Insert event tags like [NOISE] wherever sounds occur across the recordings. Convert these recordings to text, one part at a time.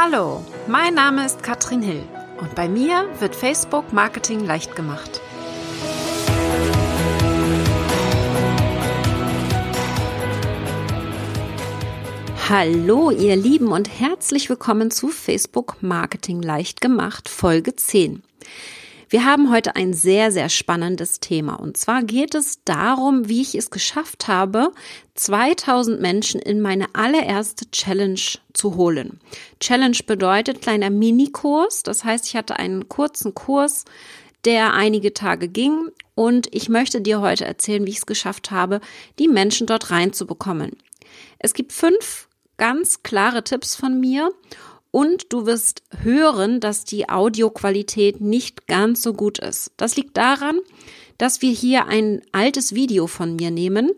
Hallo, mein Name ist Katrin Hill und bei mir wird Facebook Marketing leicht gemacht. Hallo, ihr Lieben und herzlich willkommen zu Facebook Marketing leicht gemacht, Folge 10. Wir haben heute ein sehr, sehr spannendes Thema. Und zwar geht es darum, wie ich es geschafft habe, 2000 Menschen in meine allererste Challenge zu holen. Challenge bedeutet kleiner Minikurs. Das heißt, ich hatte einen kurzen Kurs, der einige Tage ging. Und ich möchte dir heute erzählen, wie ich es geschafft habe, die Menschen dort reinzubekommen. Es gibt fünf ganz klare Tipps von mir und du wirst hören, dass die Audioqualität nicht ganz so gut ist. Das liegt daran, dass wir hier ein altes Video von mir nehmen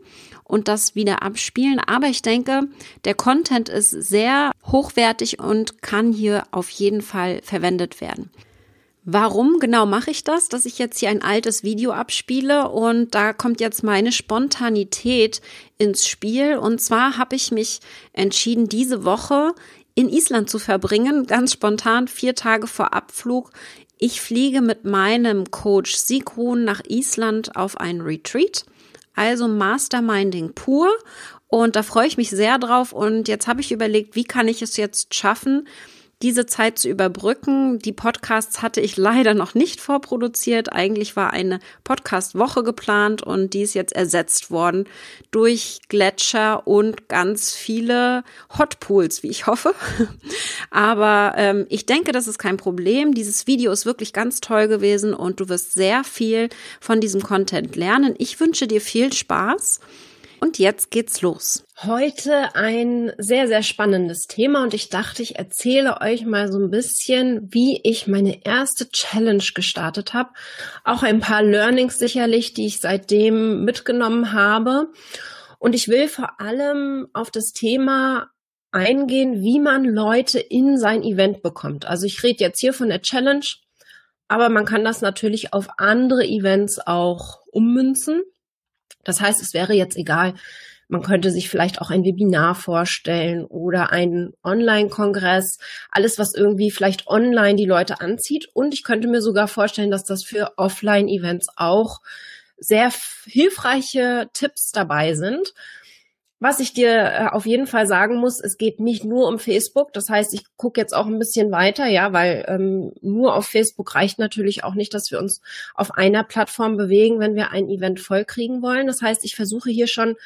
und das wieder abspielen. Aber ich denke, der Content ist sehr hochwertig und kann hier auf jeden Fall verwendet werden. Warum genau mache ich das? Dass ich jetzt hier ein altes Video abspiele und da kommt jetzt meine Spontanität ins Spiel. Und zwar habe ich mich entschieden, diese Woche in Island zu verbringen, ganz spontan, vier Tage vor Abflug. Ich fliege mit meinem Coach Sigrun nach Island auf ein Retreat, also Masterminding pur. Und da freue ich mich sehr drauf. Und jetzt habe ich überlegt, wie kann ich es jetzt schaffen, diese Zeit zu überbrücken. Die Podcasts hatte ich leider noch nicht vorproduziert. Eigentlich war eine Podcast-Woche geplant und die ist jetzt ersetzt worden durch Gletscher und ganz viele Hotpools, wie ich hoffe. [LAUGHS] Aber ähm, ich denke, das ist kein Problem. Dieses Video ist wirklich ganz toll gewesen und du wirst sehr viel von diesem Content lernen. Ich wünsche dir viel Spaß. Und jetzt geht's los. Heute ein sehr, sehr spannendes Thema und ich dachte, ich erzähle euch mal so ein bisschen, wie ich meine erste Challenge gestartet habe. Auch ein paar Learnings sicherlich, die ich seitdem mitgenommen habe. Und ich will vor allem auf das Thema eingehen, wie man Leute in sein Event bekommt. Also ich rede jetzt hier von der Challenge, aber man kann das natürlich auf andere Events auch ummünzen. Das heißt, es wäre jetzt egal, man könnte sich vielleicht auch ein Webinar vorstellen oder einen Online-Kongress, alles, was irgendwie vielleicht online die Leute anzieht. Und ich könnte mir sogar vorstellen, dass das für Offline-Events auch sehr hilfreiche Tipps dabei sind. Was ich dir äh, auf jeden Fall sagen muss, es geht nicht nur um Facebook. Das heißt, ich gucke jetzt auch ein bisschen weiter, ja, weil ähm, nur auf Facebook reicht natürlich auch nicht, dass wir uns auf einer Plattform bewegen, wenn wir ein Event vollkriegen wollen. Das heißt, ich versuche hier schon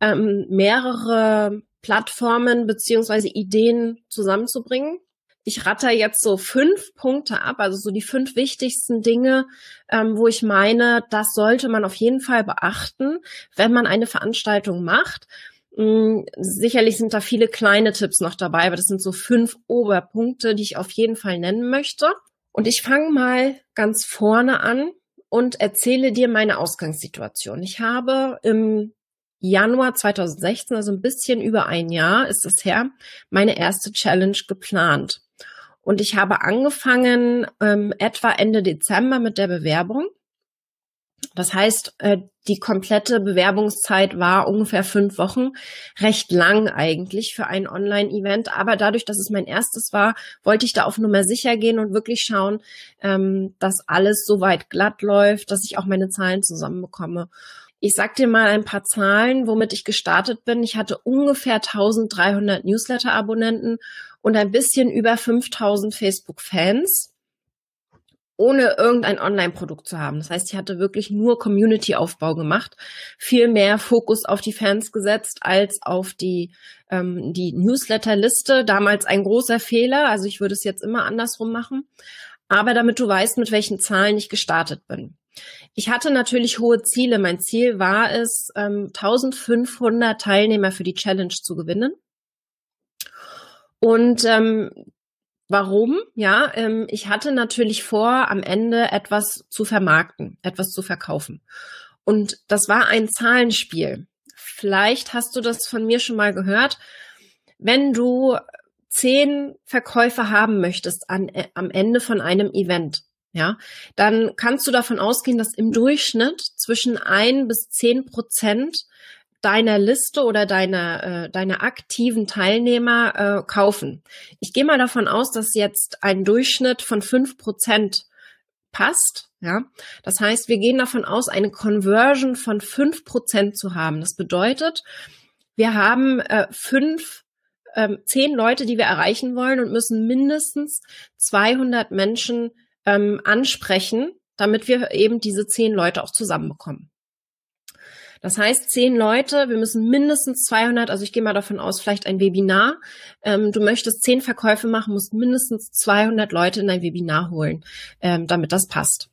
ähm, mehrere Plattformen beziehungsweise Ideen zusammenzubringen. Ich ratter jetzt so fünf Punkte ab, also so die fünf wichtigsten Dinge, ähm, wo ich meine, das sollte man auf jeden Fall beachten, wenn man eine Veranstaltung macht. Mm, sicherlich sind da viele kleine Tipps noch dabei, aber das sind so fünf Oberpunkte, die ich auf jeden Fall nennen möchte. Und ich fange mal ganz vorne an und erzähle dir meine Ausgangssituation. Ich habe im Januar 2016, also ein bisschen über ein Jahr ist es her, meine erste Challenge geplant. Und ich habe angefangen ähm, etwa Ende Dezember mit der Bewerbung das heißt, äh, die komplette Bewerbungszeit war ungefähr fünf Wochen. Recht lang eigentlich für ein Online-Event. Aber dadurch, dass es mein erstes war, wollte ich da auf Nummer sicher gehen und wirklich schauen, ähm, dass alles soweit glatt läuft, dass ich auch meine Zahlen zusammenbekomme. Ich sag dir mal ein paar Zahlen, womit ich gestartet bin. Ich hatte ungefähr 1300 Newsletter-Abonnenten und ein bisschen über 5000 Facebook-Fans ohne irgendein Online-Produkt zu haben. Das heißt, ich hatte wirklich nur Community-Aufbau gemacht, viel mehr Fokus auf die Fans gesetzt als auf die, ähm, die Newsletter-Liste. Damals ein großer Fehler, also ich würde es jetzt immer andersrum machen. Aber damit du weißt, mit welchen Zahlen ich gestartet bin. Ich hatte natürlich hohe Ziele. Mein Ziel war es, ähm, 1500 Teilnehmer für die Challenge zu gewinnen. Und ähm, Warum? Ja, ähm, ich hatte natürlich vor, am Ende etwas zu vermarkten, etwas zu verkaufen. Und das war ein Zahlenspiel. Vielleicht hast du das von mir schon mal gehört. Wenn du zehn Verkäufe haben möchtest an, äh, am Ende von einem Event, ja, dann kannst du davon ausgehen, dass im Durchschnitt zwischen ein bis zehn Prozent deiner Liste oder deiner, äh, deiner aktiven Teilnehmer äh, kaufen. Ich gehe mal davon aus, dass jetzt ein Durchschnitt von fünf Prozent passt. Ja, das heißt, wir gehen davon aus, eine Conversion von fünf Prozent zu haben. Das bedeutet, wir haben äh, fünf, ähm, zehn Leute, die wir erreichen wollen und müssen mindestens 200 Menschen ähm, ansprechen, damit wir eben diese zehn Leute auch zusammenbekommen. Das heißt, zehn Leute, wir müssen mindestens 200, also ich gehe mal davon aus, vielleicht ein Webinar. Ähm, du möchtest zehn Verkäufe machen, musst mindestens 200 Leute in dein Webinar holen, ähm, damit das passt.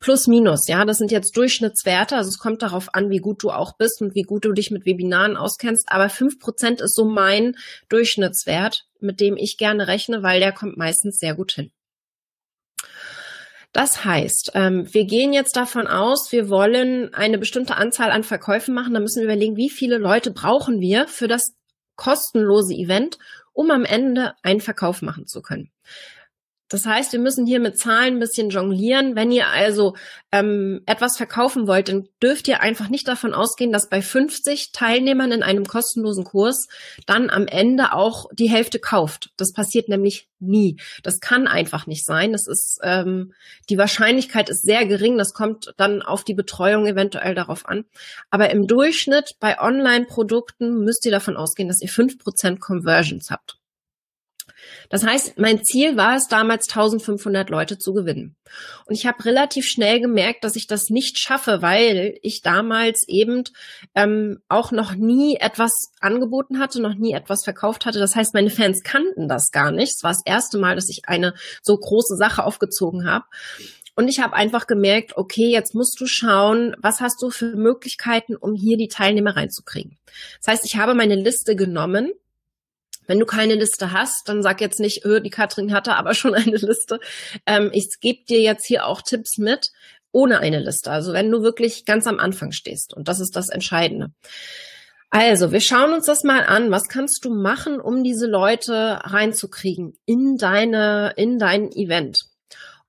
Plus, minus, ja, das sind jetzt Durchschnittswerte, also es kommt darauf an, wie gut du auch bist und wie gut du dich mit Webinaren auskennst, aber fünf Prozent ist so mein Durchschnittswert, mit dem ich gerne rechne, weil der kommt meistens sehr gut hin. Das heißt, ähm, wir gehen jetzt davon aus, wir wollen eine bestimmte Anzahl an Verkäufen machen. Da müssen wir überlegen, wie viele Leute brauchen wir für das kostenlose Event, um am Ende einen Verkauf machen zu können. Das heißt, wir müssen hier mit Zahlen ein bisschen jonglieren. Wenn ihr also ähm, etwas verkaufen wollt, dann dürft ihr einfach nicht davon ausgehen, dass bei 50 Teilnehmern in einem kostenlosen Kurs dann am Ende auch die Hälfte kauft. Das passiert nämlich nie. Das kann einfach nicht sein. Das ist ähm, die Wahrscheinlichkeit ist sehr gering. Das kommt dann auf die Betreuung eventuell darauf an. Aber im Durchschnitt bei Online-Produkten müsst ihr davon ausgehen, dass ihr fünf Prozent Conversions habt. Das heißt, mein Ziel war es damals 1500 Leute zu gewinnen. Und ich habe relativ schnell gemerkt, dass ich das nicht schaffe, weil ich damals eben ähm, auch noch nie etwas angeboten hatte, noch nie etwas verkauft hatte. Das heißt, meine Fans kannten das gar nicht. Es war das erste Mal, dass ich eine so große Sache aufgezogen habe. Und ich habe einfach gemerkt, okay, jetzt musst du schauen, was hast du für Möglichkeiten, um hier die Teilnehmer reinzukriegen. Das heißt, ich habe meine Liste genommen wenn du keine Liste hast, dann sag jetzt nicht, öh, die Katrin hatte aber schon eine [LAUGHS] Liste. Ähm, ich gebe dir jetzt hier auch Tipps mit ohne eine Liste. Also wenn du wirklich ganz am Anfang stehst. Und das ist das Entscheidende. Also, wir schauen uns das mal an. Was kannst du machen, um diese Leute reinzukriegen in deine, in dein Event?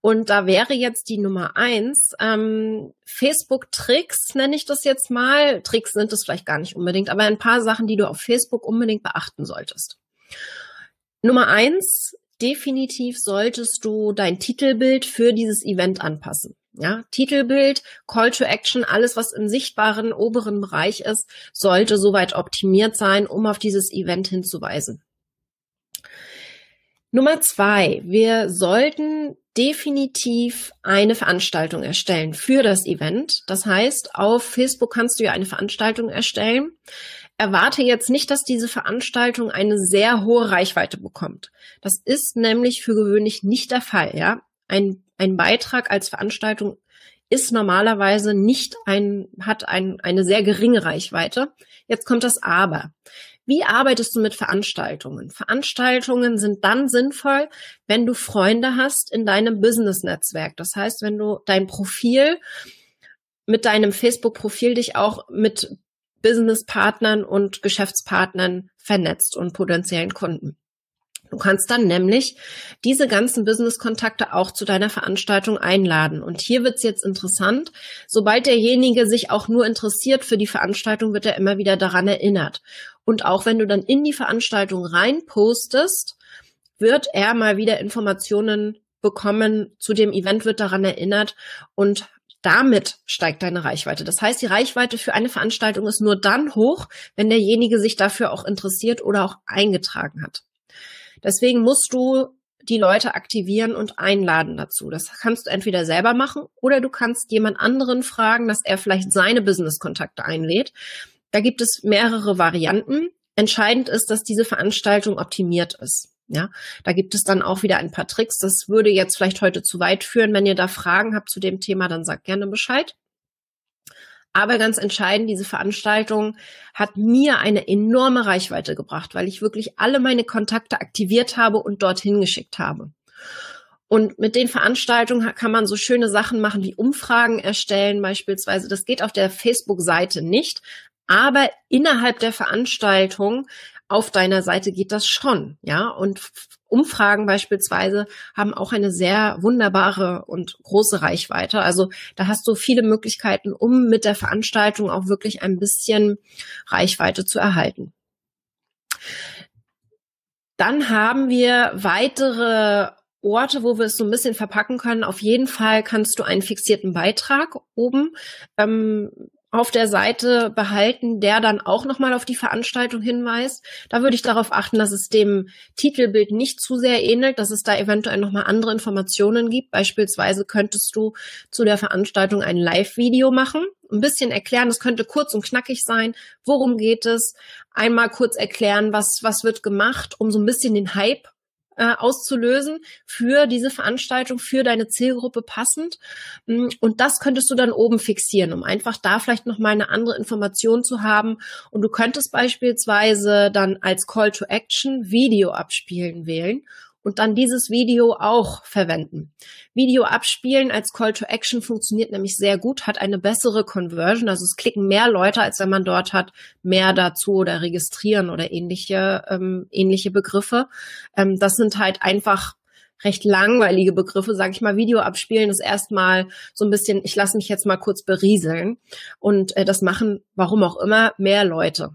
Und da wäre jetzt die Nummer eins, ähm, Facebook-Tricks nenne ich das jetzt mal. Tricks sind es vielleicht gar nicht unbedingt, aber ein paar Sachen, die du auf Facebook unbedingt beachten solltest. Nummer eins, definitiv solltest du dein Titelbild für dieses Event anpassen. Ja, Titelbild, Call to Action, alles, was im sichtbaren oberen Bereich ist, sollte soweit optimiert sein, um auf dieses Event hinzuweisen. Nummer zwei, wir sollten definitiv eine Veranstaltung erstellen für das Event. Das heißt, auf Facebook kannst du ja eine Veranstaltung erstellen erwarte jetzt nicht, dass diese Veranstaltung eine sehr hohe Reichweite bekommt. Das ist nämlich für gewöhnlich nicht der Fall, ja. Ein, ein Beitrag als Veranstaltung ist normalerweise nicht ein, hat ein, eine sehr geringe Reichweite. Jetzt kommt das Aber. Wie arbeitest du mit Veranstaltungen? Veranstaltungen sind dann sinnvoll, wenn du Freunde hast in deinem Business-Netzwerk. Das heißt, wenn du dein Profil mit deinem Facebook-Profil dich auch mit Businesspartnern und Geschäftspartnern vernetzt und potenziellen Kunden. Du kannst dann nämlich diese ganzen Business-Kontakte auch zu deiner Veranstaltung einladen. Und hier wird's jetzt interessant. Sobald derjenige sich auch nur interessiert für die Veranstaltung, wird er immer wieder daran erinnert. Und auch wenn du dann in die Veranstaltung reinpostest, wird er mal wieder Informationen bekommen zu dem Event, wird daran erinnert und damit steigt deine Reichweite. Das heißt, die Reichweite für eine Veranstaltung ist nur dann hoch, wenn derjenige sich dafür auch interessiert oder auch eingetragen hat. Deswegen musst du die Leute aktivieren und einladen dazu. Das kannst du entweder selber machen oder du kannst jemand anderen fragen, dass er vielleicht seine Business-Kontakte einlädt. Da gibt es mehrere Varianten. Entscheidend ist, dass diese Veranstaltung optimiert ist. Ja, da gibt es dann auch wieder ein paar Tricks. Das würde jetzt vielleicht heute zu weit führen. Wenn ihr da Fragen habt zu dem Thema, dann sagt gerne Bescheid. Aber ganz entscheidend, diese Veranstaltung hat mir eine enorme Reichweite gebracht, weil ich wirklich alle meine Kontakte aktiviert habe und dorthin geschickt habe. Und mit den Veranstaltungen kann man so schöne Sachen machen wie Umfragen erstellen beispielsweise. Das geht auf der Facebook-Seite nicht, aber innerhalb der Veranstaltung auf deiner Seite geht das schon, ja. Und Umfragen beispielsweise haben auch eine sehr wunderbare und große Reichweite. Also da hast du viele Möglichkeiten, um mit der Veranstaltung auch wirklich ein bisschen Reichweite zu erhalten. Dann haben wir weitere Orte, wo wir es so ein bisschen verpacken können. Auf jeden Fall kannst du einen fixierten Beitrag oben ähm, auf der Seite behalten, der dann auch nochmal auf die Veranstaltung hinweist. Da würde ich darauf achten, dass es dem Titelbild nicht zu sehr ähnelt, dass es da eventuell nochmal andere Informationen gibt. Beispielsweise könntest du zu der Veranstaltung ein Live-Video machen, ein bisschen erklären, es könnte kurz und knackig sein, worum geht es, einmal kurz erklären, was, was wird gemacht, um so ein bisschen den Hype äh, auszulösen für diese Veranstaltung, für deine Zielgruppe passend. Mm, und das könntest du dann oben fixieren, um einfach da vielleicht noch mal eine andere Information zu haben. Und du könntest beispielsweise dann als Call to Action Video abspielen wählen und dann dieses Video auch verwenden. Video abspielen als Call to Action funktioniert nämlich sehr gut, hat eine bessere Conversion, also es klicken mehr Leute, als wenn man dort hat, mehr dazu oder registrieren oder ähnliche, ähm, ähnliche Begriffe. Ähm, das sind halt einfach recht langweilige Begriffe, sage ich mal, Video abspielen ist erstmal so ein bisschen, ich lasse mich jetzt mal kurz berieseln. Und äh, das machen, warum auch immer, mehr Leute.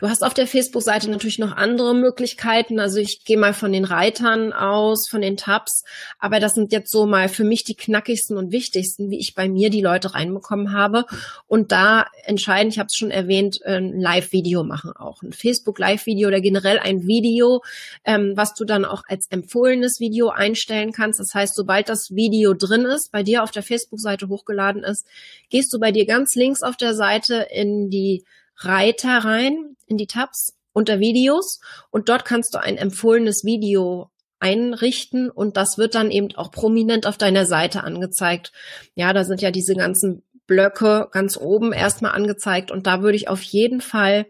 Du hast auf der Facebook-Seite natürlich noch andere Möglichkeiten. Also ich gehe mal von den Reitern aus, von den Tabs. Aber das sind jetzt so mal für mich die knackigsten und wichtigsten, wie ich bei mir die Leute reinbekommen habe. Und da entscheiden, ich habe es schon erwähnt, ein Live-Video machen auch. Ein Facebook-Live-Video oder generell ein Video, ähm, was du dann auch als empfohlenes Video einstellen kannst. Das heißt, sobald das Video drin ist, bei dir auf der Facebook-Seite hochgeladen ist, gehst du bei dir ganz links auf der Seite in die Reiter rein in die Tabs unter Videos und dort kannst du ein empfohlenes Video einrichten und das wird dann eben auch prominent auf deiner Seite angezeigt. Ja, da sind ja diese ganzen Blöcke ganz oben erstmal angezeigt und da würde ich auf jeden Fall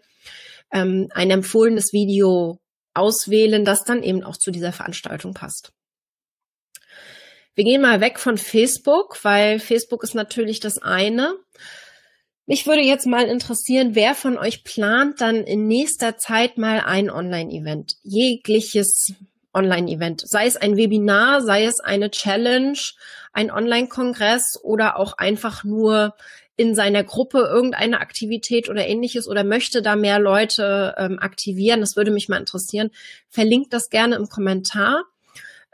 ähm, ein empfohlenes Video auswählen, das dann eben auch zu dieser Veranstaltung passt. Wir gehen mal weg von Facebook, weil Facebook ist natürlich das eine. Mich würde jetzt mal interessieren, wer von euch plant dann in nächster Zeit mal ein Online-Event, jegliches Online-Event, sei es ein Webinar, sei es eine Challenge, ein Online-Kongress oder auch einfach nur in seiner Gruppe irgendeine Aktivität oder ähnliches oder möchte da mehr Leute ähm, aktivieren, das würde mich mal interessieren. Verlinkt das gerne im Kommentar,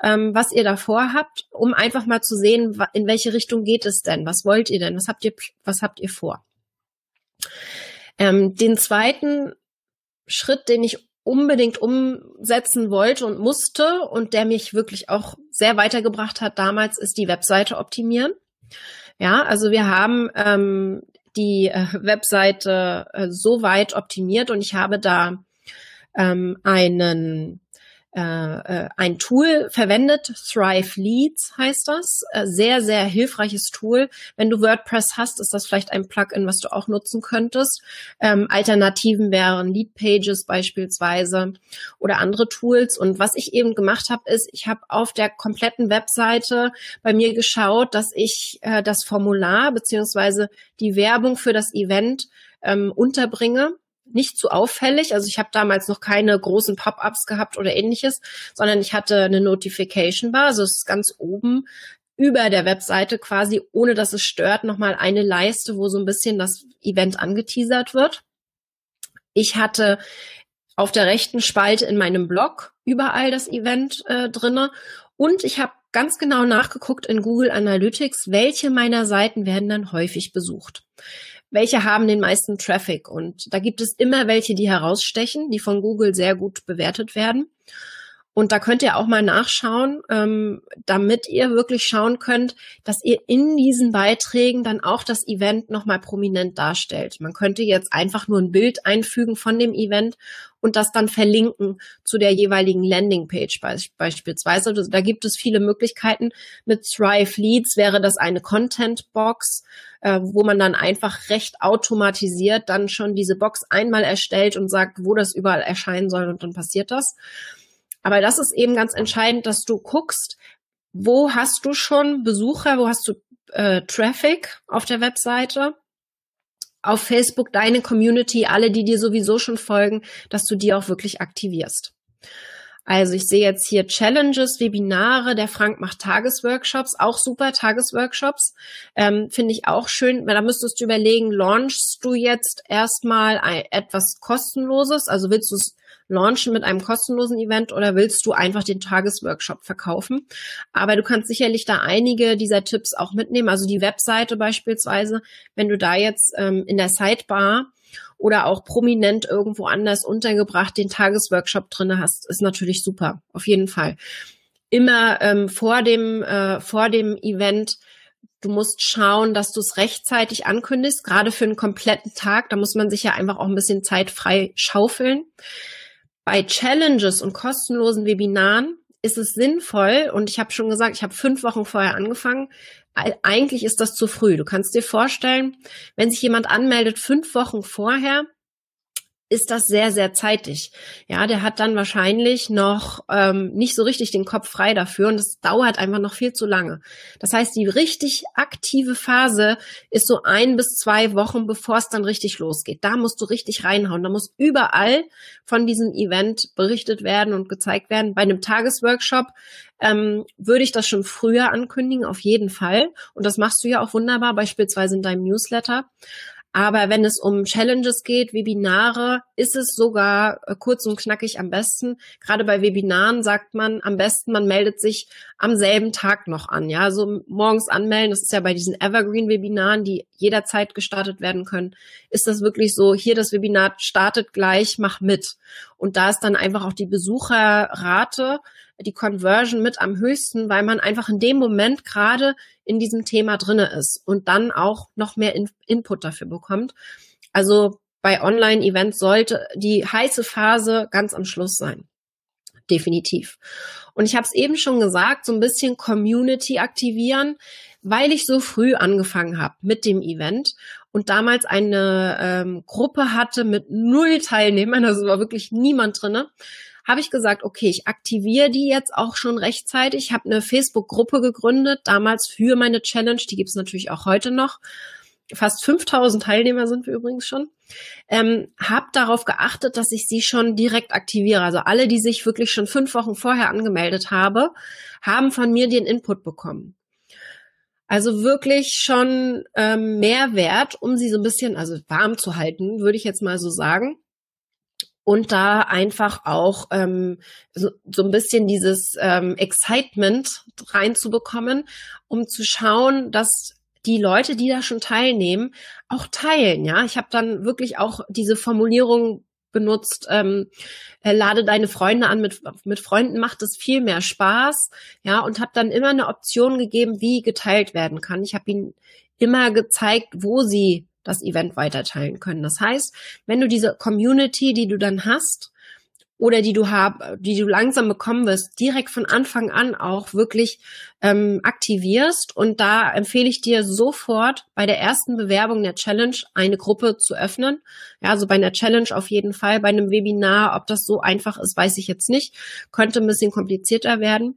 ähm, was ihr da vorhabt, um einfach mal zu sehen, in welche Richtung geht es denn? Was wollt ihr denn? Was habt ihr, was habt ihr vor? Ähm, den zweiten Schritt, den ich unbedingt umsetzen wollte und musste und der mich wirklich auch sehr weitergebracht hat damals, ist die Webseite optimieren. Ja, also wir haben ähm, die äh, Webseite äh, so weit optimiert und ich habe da ähm, einen äh, äh, ein Tool verwendet, Thrive Leads heißt das. Äh, sehr, sehr hilfreiches Tool. Wenn du WordPress hast, ist das vielleicht ein Plugin, was du auch nutzen könntest. Ähm, Alternativen wären Lead Pages beispielsweise oder andere Tools. Und was ich eben gemacht habe, ist, ich habe auf der kompletten Webseite bei mir geschaut, dass ich äh, das Formular beziehungsweise die Werbung für das Event ähm, unterbringe nicht zu auffällig. Also ich habe damals noch keine großen Pop-ups gehabt oder ähnliches, sondern ich hatte eine Notification Bar, also es ist ganz oben über der Webseite quasi, ohne dass es stört, nochmal eine Leiste, wo so ein bisschen das Event angeteasert wird. Ich hatte auf der rechten Spalte in meinem Blog überall das Event äh, drinne und ich habe ganz genau nachgeguckt in Google Analytics, welche meiner Seiten werden dann häufig besucht welche haben den meisten Traffic. Und da gibt es immer welche, die herausstechen, die von Google sehr gut bewertet werden. Und da könnt ihr auch mal nachschauen, ähm, damit ihr wirklich schauen könnt, dass ihr in diesen Beiträgen dann auch das Event nochmal prominent darstellt. Man könnte jetzt einfach nur ein Bild einfügen von dem Event und das dann verlinken zu der jeweiligen Landingpage be beispielsweise. Also da gibt es viele Möglichkeiten. Mit Thrive Leads wäre das eine Content Box, äh, wo man dann einfach recht automatisiert dann schon diese Box einmal erstellt und sagt, wo das überall erscheinen soll und dann passiert das. Aber das ist eben ganz entscheidend, dass du guckst, wo hast du schon Besucher, wo hast du äh, Traffic auf der Webseite auf Facebook deine Community, alle, die dir sowieso schon folgen, dass du die auch wirklich aktivierst. Also ich sehe jetzt hier Challenges, Webinare, der Frank macht Tagesworkshops, auch super Tagesworkshops. Ähm, Finde ich auch schön. Da müsstest du überlegen, launchst du jetzt erstmal etwas kostenloses? Also willst du es launchen mit einem kostenlosen Event oder willst du einfach den Tagesworkshop verkaufen? Aber du kannst sicherlich da einige dieser Tipps auch mitnehmen. Also die Webseite beispielsweise, wenn du da jetzt ähm, in der Sidebar oder auch prominent irgendwo anders untergebracht den Tagesworkshop drinne hast, ist natürlich super, auf jeden Fall. Immer ähm, vor dem äh, vor dem Event Du musst schauen, dass du es rechtzeitig ankündigst, gerade für einen kompletten Tag. Da muss man sich ja einfach auch ein bisschen Zeit frei schaufeln. Bei Challenges und kostenlosen Webinaren ist es sinnvoll, und ich habe schon gesagt, ich habe fünf Wochen vorher angefangen, eigentlich ist das zu früh. Du kannst dir vorstellen, wenn sich jemand anmeldet fünf Wochen vorher, ist das sehr, sehr zeitig. Ja, der hat dann wahrscheinlich noch ähm, nicht so richtig den Kopf frei dafür und es dauert einfach noch viel zu lange. Das heißt, die richtig aktive Phase ist so ein bis zwei Wochen, bevor es dann richtig losgeht. Da musst du richtig reinhauen. Da muss überall von diesem Event berichtet werden und gezeigt werden. Bei einem Tagesworkshop ähm, würde ich das schon früher ankündigen, auf jeden Fall. Und das machst du ja auch wunderbar, beispielsweise in deinem Newsletter. Aber wenn es um Challenges geht, Webinare, ist es sogar äh, kurz und knackig am besten. Gerade bei Webinaren sagt man am besten, man meldet sich am selben Tag noch an. Ja, so morgens anmelden, das ist ja bei diesen Evergreen-Webinaren, die jederzeit gestartet werden können, ist das wirklich so, hier das Webinar startet gleich, mach mit. Und da ist dann einfach auch die Besucherrate die Conversion mit am höchsten, weil man einfach in dem Moment gerade in diesem Thema drinne ist und dann auch noch mehr in Input dafür bekommt. Also bei Online-Events sollte die heiße Phase ganz am Schluss sein. Definitiv. Und ich habe es eben schon gesagt, so ein bisschen Community aktivieren, weil ich so früh angefangen habe mit dem Event und damals eine ähm, Gruppe hatte mit null Teilnehmern, also war wirklich niemand drinne, habe ich gesagt, okay, ich aktiviere die jetzt auch schon rechtzeitig. Ich habe eine Facebook-Gruppe gegründet, damals für meine Challenge, die gibt's natürlich auch heute noch. Fast 5000 Teilnehmer sind wir übrigens schon. Ähm, habe darauf geachtet, dass ich sie schon direkt aktiviere. Also alle, die sich wirklich schon fünf Wochen vorher angemeldet habe, haben von mir den Input bekommen. Also wirklich schon ähm, Mehrwert, um sie so ein bisschen, also warm zu halten, würde ich jetzt mal so sagen und da einfach auch ähm, so, so ein bisschen dieses ähm, Excitement reinzubekommen, um zu schauen, dass die Leute, die da schon teilnehmen, auch teilen. Ja, ich habe dann wirklich auch diese Formulierung benutzt, ähm, äh, lade deine Freunde an, mit, mit Freunden macht es viel mehr Spaß, ja, und habe dann immer eine Option gegeben, wie geteilt werden kann. Ich habe ihnen immer gezeigt, wo sie das Event weiterteilen können. Das heißt, wenn du diese Community, die du dann hast, oder die du hab, die du langsam bekommen wirst, direkt von Anfang an auch wirklich ähm, aktivierst. Und da empfehle ich dir sofort bei der ersten Bewerbung der Challenge eine Gruppe zu öffnen. Ja, also bei einer Challenge auf jeden Fall. Bei einem Webinar, ob das so einfach ist, weiß ich jetzt nicht. Könnte ein bisschen komplizierter werden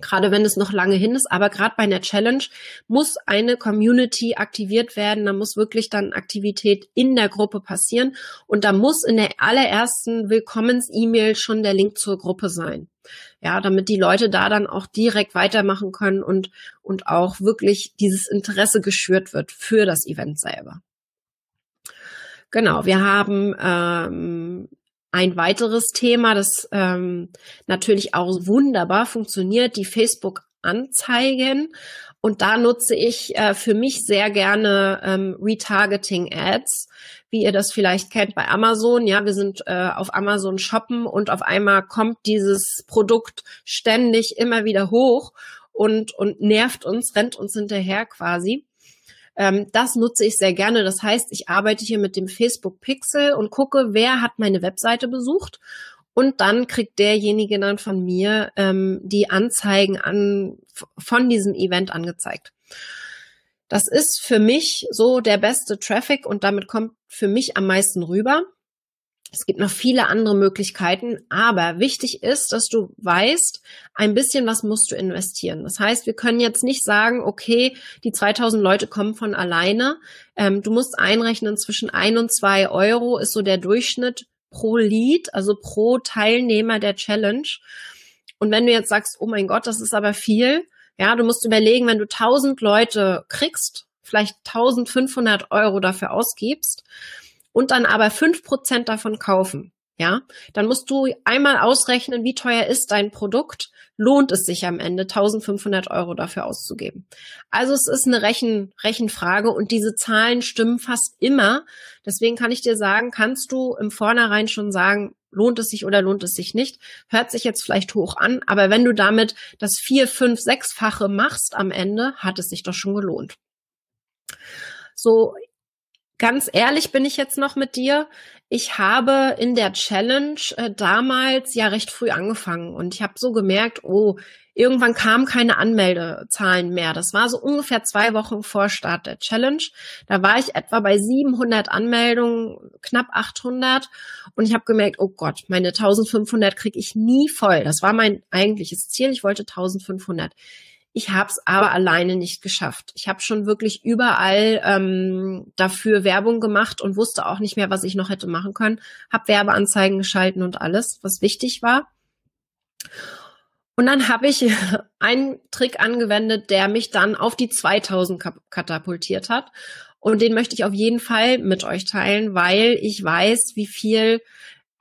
gerade wenn es noch lange hin ist, aber gerade bei einer Challenge muss eine Community aktiviert werden, da muss wirklich dann Aktivität in der Gruppe passieren und da muss in der allerersten Willkommens-E-Mail schon der Link zur Gruppe sein. Ja, damit die Leute da dann auch direkt weitermachen können und, und auch wirklich dieses Interesse geschürt wird für das Event selber. Genau, wir haben ähm, ein weiteres Thema, das ähm, natürlich auch wunderbar funktioniert, die Facebook-Anzeigen. Und da nutze ich äh, für mich sehr gerne ähm, Retargeting-Ads, wie ihr das vielleicht kennt bei Amazon. Ja, wir sind äh, auf Amazon shoppen und auf einmal kommt dieses Produkt ständig immer wieder hoch und, und nervt uns, rennt uns hinterher quasi. Ähm, das nutze ich sehr gerne. Das heißt, ich arbeite hier mit dem Facebook Pixel und gucke, wer hat meine Webseite besucht. Und dann kriegt derjenige dann von mir ähm, die Anzeigen an, von diesem Event angezeigt. Das ist für mich so der beste Traffic und damit kommt für mich am meisten rüber. Es gibt noch viele andere Möglichkeiten, aber wichtig ist, dass du weißt, ein bisschen was musst du investieren. Das heißt, wir können jetzt nicht sagen, okay, die 2000 Leute kommen von alleine. Ähm, du musst einrechnen, zwischen ein und zwei Euro ist so der Durchschnitt pro Lead, also pro Teilnehmer der Challenge. Und wenn du jetzt sagst, oh mein Gott, das ist aber viel, ja, du musst überlegen, wenn du 1000 Leute kriegst, vielleicht 1500 Euro dafür ausgibst, und dann aber fünf Prozent davon kaufen, ja, dann musst du einmal ausrechnen, wie teuer ist dein Produkt, lohnt es sich am Ende 1500 Euro dafür auszugeben. Also es ist eine Rechen, Rechenfrage und diese Zahlen stimmen fast immer. Deswegen kann ich dir sagen, kannst du im Vornherein schon sagen, lohnt es sich oder lohnt es sich nicht. Hört sich jetzt vielleicht hoch an, aber wenn du damit das vier, fünf, sechsfache machst am Ende, hat es sich doch schon gelohnt. So, ganz ehrlich bin ich jetzt noch mit dir. Ich habe in der Challenge äh, damals ja recht früh angefangen und ich habe so gemerkt, oh, irgendwann kamen keine Anmeldezahlen mehr. Das war so ungefähr zwei Wochen vor Start der Challenge. Da war ich etwa bei 700 Anmeldungen, knapp 800 und ich habe gemerkt, oh Gott, meine 1500 kriege ich nie voll. Das war mein eigentliches Ziel. Ich wollte 1500. Ich habe es aber alleine nicht geschafft. Ich habe schon wirklich überall ähm, dafür Werbung gemacht und wusste auch nicht mehr, was ich noch hätte machen können. Habe Werbeanzeigen geschalten und alles, was wichtig war. Und dann habe ich [LAUGHS] einen Trick angewendet, der mich dann auf die 2000 katapultiert hat. Und den möchte ich auf jeden Fall mit euch teilen, weil ich weiß, wie viel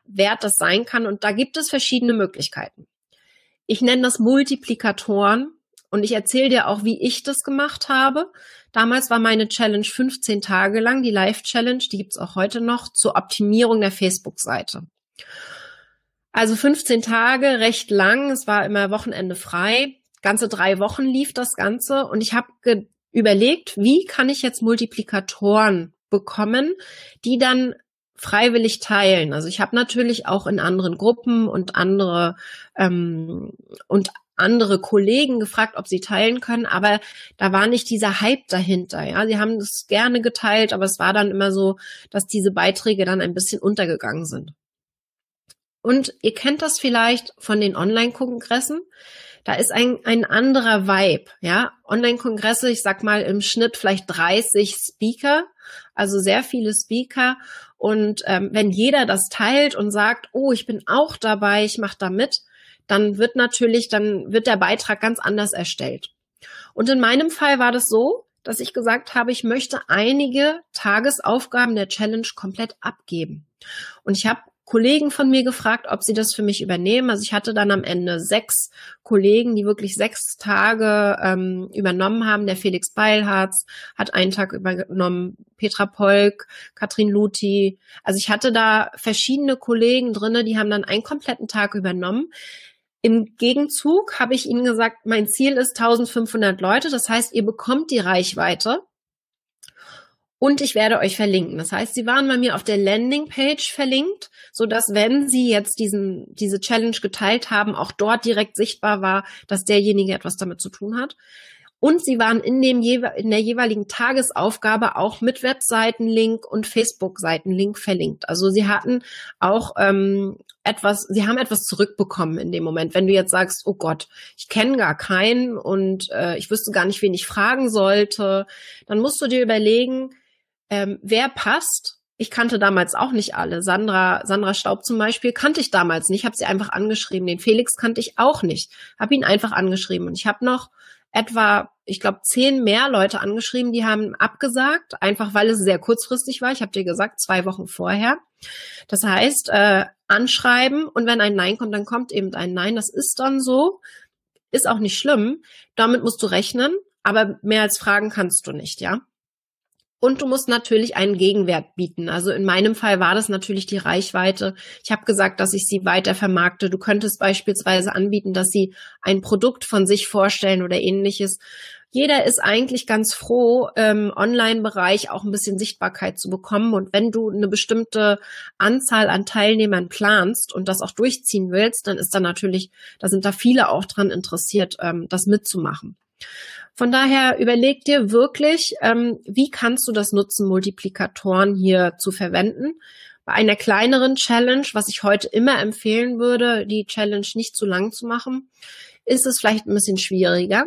wert das sein kann. Und da gibt es verschiedene Möglichkeiten. Ich nenne das Multiplikatoren und ich erzähle dir auch, wie ich das gemacht habe. Damals war meine Challenge 15 Tage lang, die Live-Challenge, die gibt's auch heute noch, zur Optimierung der Facebook-Seite. Also 15 Tage, recht lang, es war immer Wochenende frei. Ganze drei Wochen lief das Ganze und ich habe überlegt, wie kann ich jetzt Multiplikatoren bekommen, die dann freiwillig teilen. Also ich habe natürlich auch in anderen Gruppen und andere ähm, und andere Kollegen gefragt, ob sie teilen können, aber da war nicht dieser Hype dahinter. Ja, sie haben es gerne geteilt, aber es war dann immer so, dass diese Beiträge dann ein bisschen untergegangen sind. Und ihr kennt das vielleicht von den Online-Kongressen. Da ist ein, ein anderer Vibe, ja. Online-Kongresse, ich sag mal im Schnitt vielleicht 30 Speaker, also sehr viele Speaker. Und ähm, wenn jeder das teilt und sagt, oh, ich bin auch dabei, ich mache da mit, dann wird natürlich, dann wird der Beitrag ganz anders erstellt. Und in meinem Fall war das so, dass ich gesagt habe, ich möchte einige Tagesaufgaben der Challenge komplett abgeben. Und ich habe Kollegen von mir gefragt, ob sie das für mich übernehmen. Also ich hatte dann am Ende sechs Kollegen, die wirklich sechs Tage ähm, übernommen haben. Der Felix Beilharz hat einen Tag übernommen, Petra Polk, Katrin Luthi. Also ich hatte da verschiedene Kollegen drinne, die haben dann einen kompletten Tag übernommen. Im Gegenzug habe ich Ihnen gesagt, mein Ziel ist 1500 Leute. Das heißt, ihr bekommt die Reichweite und ich werde euch verlinken. Das heißt, Sie waren bei mir auf der Landingpage verlinkt, so dass wenn Sie jetzt diesen, diese Challenge geteilt haben, auch dort direkt sichtbar war, dass derjenige etwas damit zu tun hat. Und sie waren in, dem, in der jeweiligen Tagesaufgabe auch mit Webseitenlink und Facebook-Seitenlink verlinkt. Also sie hatten auch ähm, etwas, sie haben etwas zurückbekommen in dem Moment. Wenn du jetzt sagst, oh Gott, ich kenne gar keinen und äh, ich wüsste gar nicht, wen ich fragen sollte, dann musst du dir überlegen, ähm, wer passt ich kannte damals auch nicht alle. Sandra, Sandra Staub zum Beispiel kannte ich damals nicht. Ich habe sie einfach angeschrieben. Den Felix kannte ich auch nicht. Habe ihn einfach angeschrieben. Und ich habe noch etwa, ich glaube, zehn mehr Leute angeschrieben, die haben abgesagt, einfach weil es sehr kurzfristig war. Ich habe dir gesagt, zwei Wochen vorher. Das heißt, äh, anschreiben und wenn ein Nein kommt, dann kommt eben ein Nein. Das ist dann so, ist auch nicht schlimm. Damit musst du rechnen, aber mehr als fragen kannst du nicht, ja. Und du musst natürlich einen Gegenwert bieten. Also in meinem Fall war das natürlich die Reichweite. Ich habe gesagt, dass ich sie weiter vermarkte. Du könntest beispielsweise anbieten, dass sie ein Produkt von sich vorstellen oder ähnliches. Jeder ist eigentlich ganz froh, im Online-Bereich auch ein bisschen Sichtbarkeit zu bekommen. Und wenn du eine bestimmte Anzahl an Teilnehmern planst und das auch durchziehen willst, dann ist da natürlich, da sind da viele auch dran interessiert, ähm, das mitzumachen. Von daher überleg dir wirklich, ähm, wie kannst du das nutzen, Multiplikatoren hier zu verwenden. Bei einer kleineren Challenge, was ich heute immer empfehlen würde, die Challenge nicht zu lang zu machen, ist es vielleicht ein bisschen schwieriger.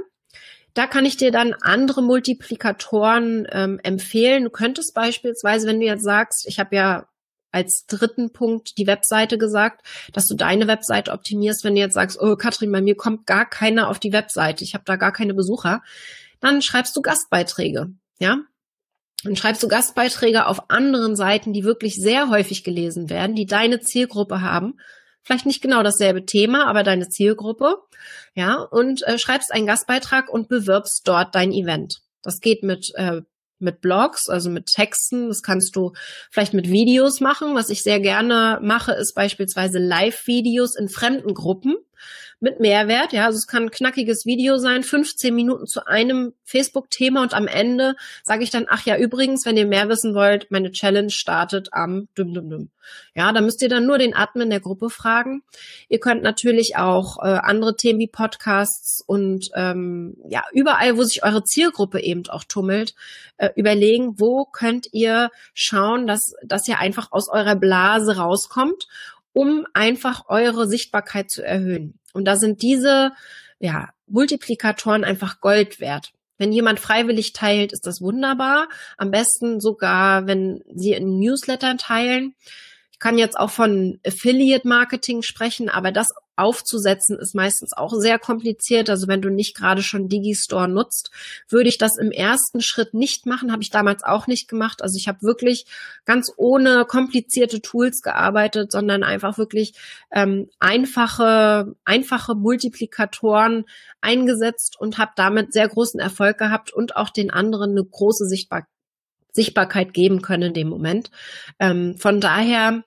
Da kann ich dir dann andere Multiplikatoren ähm, empfehlen. Du könntest beispielsweise, wenn du jetzt sagst, ich habe ja als dritten Punkt die Webseite gesagt, dass du deine Webseite optimierst, wenn du jetzt sagst, oh Katrin, bei mir kommt gar keiner auf die Webseite, ich habe da gar keine Besucher, dann schreibst du Gastbeiträge, ja? Dann schreibst du Gastbeiträge auf anderen Seiten, die wirklich sehr häufig gelesen werden, die deine Zielgruppe haben. Vielleicht nicht genau dasselbe Thema, aber deine Zielgruppe, ja, und äh, schreibst einen Gastbeitrag und bewirbst dort dein Event. Das geht mit äh, mit Blogs, also mit Texten. Das kannst du vielleicht mit Videos machen. Was ich sehr gerne mache, ist beispielsweise Live-Videos in fremden Gruppen mit Mehrwert. Ja, also es kann ein knackiges Video sein, 15 Minuten zu einem Facebook-Thema und am Ende sage ich dann, ach ja, übrigens, wenn ihr mehr wissen wollt, meine Challenge startet am düm düm düm. Ja, da müsst ihr dann nur den Admin der Gruppe fragen. Ihr könnt natürlich auch äh, andere Themen wie Podcasts und ähm, ja, überall, wo sich eure Zielgruppe eben auch tummelt, äh, überlegen, wo könnt ihr schauen, dass, dass ihr einfach aus eurer Blase rauskommt um einfach eure Sichtbarkeit zu erhöhen. Und da sind diese ja, Multiplikatoren einfach Gold wert. Wenn jemand freiwillig teilt, ist das wunderbar. Am besten sogar, wenn sie in Newslettern teilen. Ich kann jetzt auch von Affiliate Marketing sprechen, aber das aufzusetzen ist meistens auch sehr kompliziert. Also wenn du nicht gerade schon Digistore nutzt, würde ich das im ersten Schritt nicht machen. Habe ich damals auch nicht gemacht. Also ich habe wirklich ganz ohne komplizierte Tools gearbeitet, sondern einfach wirklich ähm, einfache, einfache Multiplikatoren eingesetzt und habe damit sehr großen Erfolg gehabt und auch den anderen eine große Sichtbarkeit Sichtbarkeit geben können in dem Moment. Ähm, von daher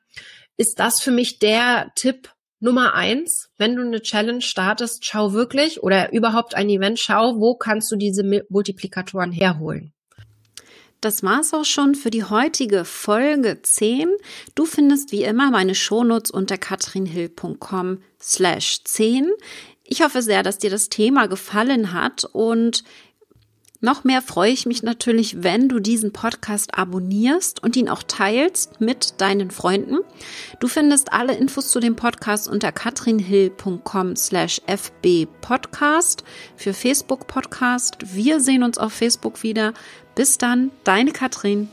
ist das für mich der Tipp Nummer eins, wenn du eine Challenge startest, schau wirklich oder überhaupt ein Event, schau, wo kannst du diese Multiplikatoren herholen. Das war's auch schon für die heutige Folge 10. Du findest wie immer meine Shownotes unter katrinhill.com slash 10. Ich hoffe sehr, dass dir das Thema gefallen hat und noch mehr freue ich mich natürlich, wenn du diesen Podcast abonnierst und ihn auch teilst mit deinen Freunden. Du findest alle Infos zu dem Podcast unter katrinhill.com slash fbpodcast für Facebook Podcast. Wir sehen uns auf Facebook wieder. Bis dann, deine Katrin.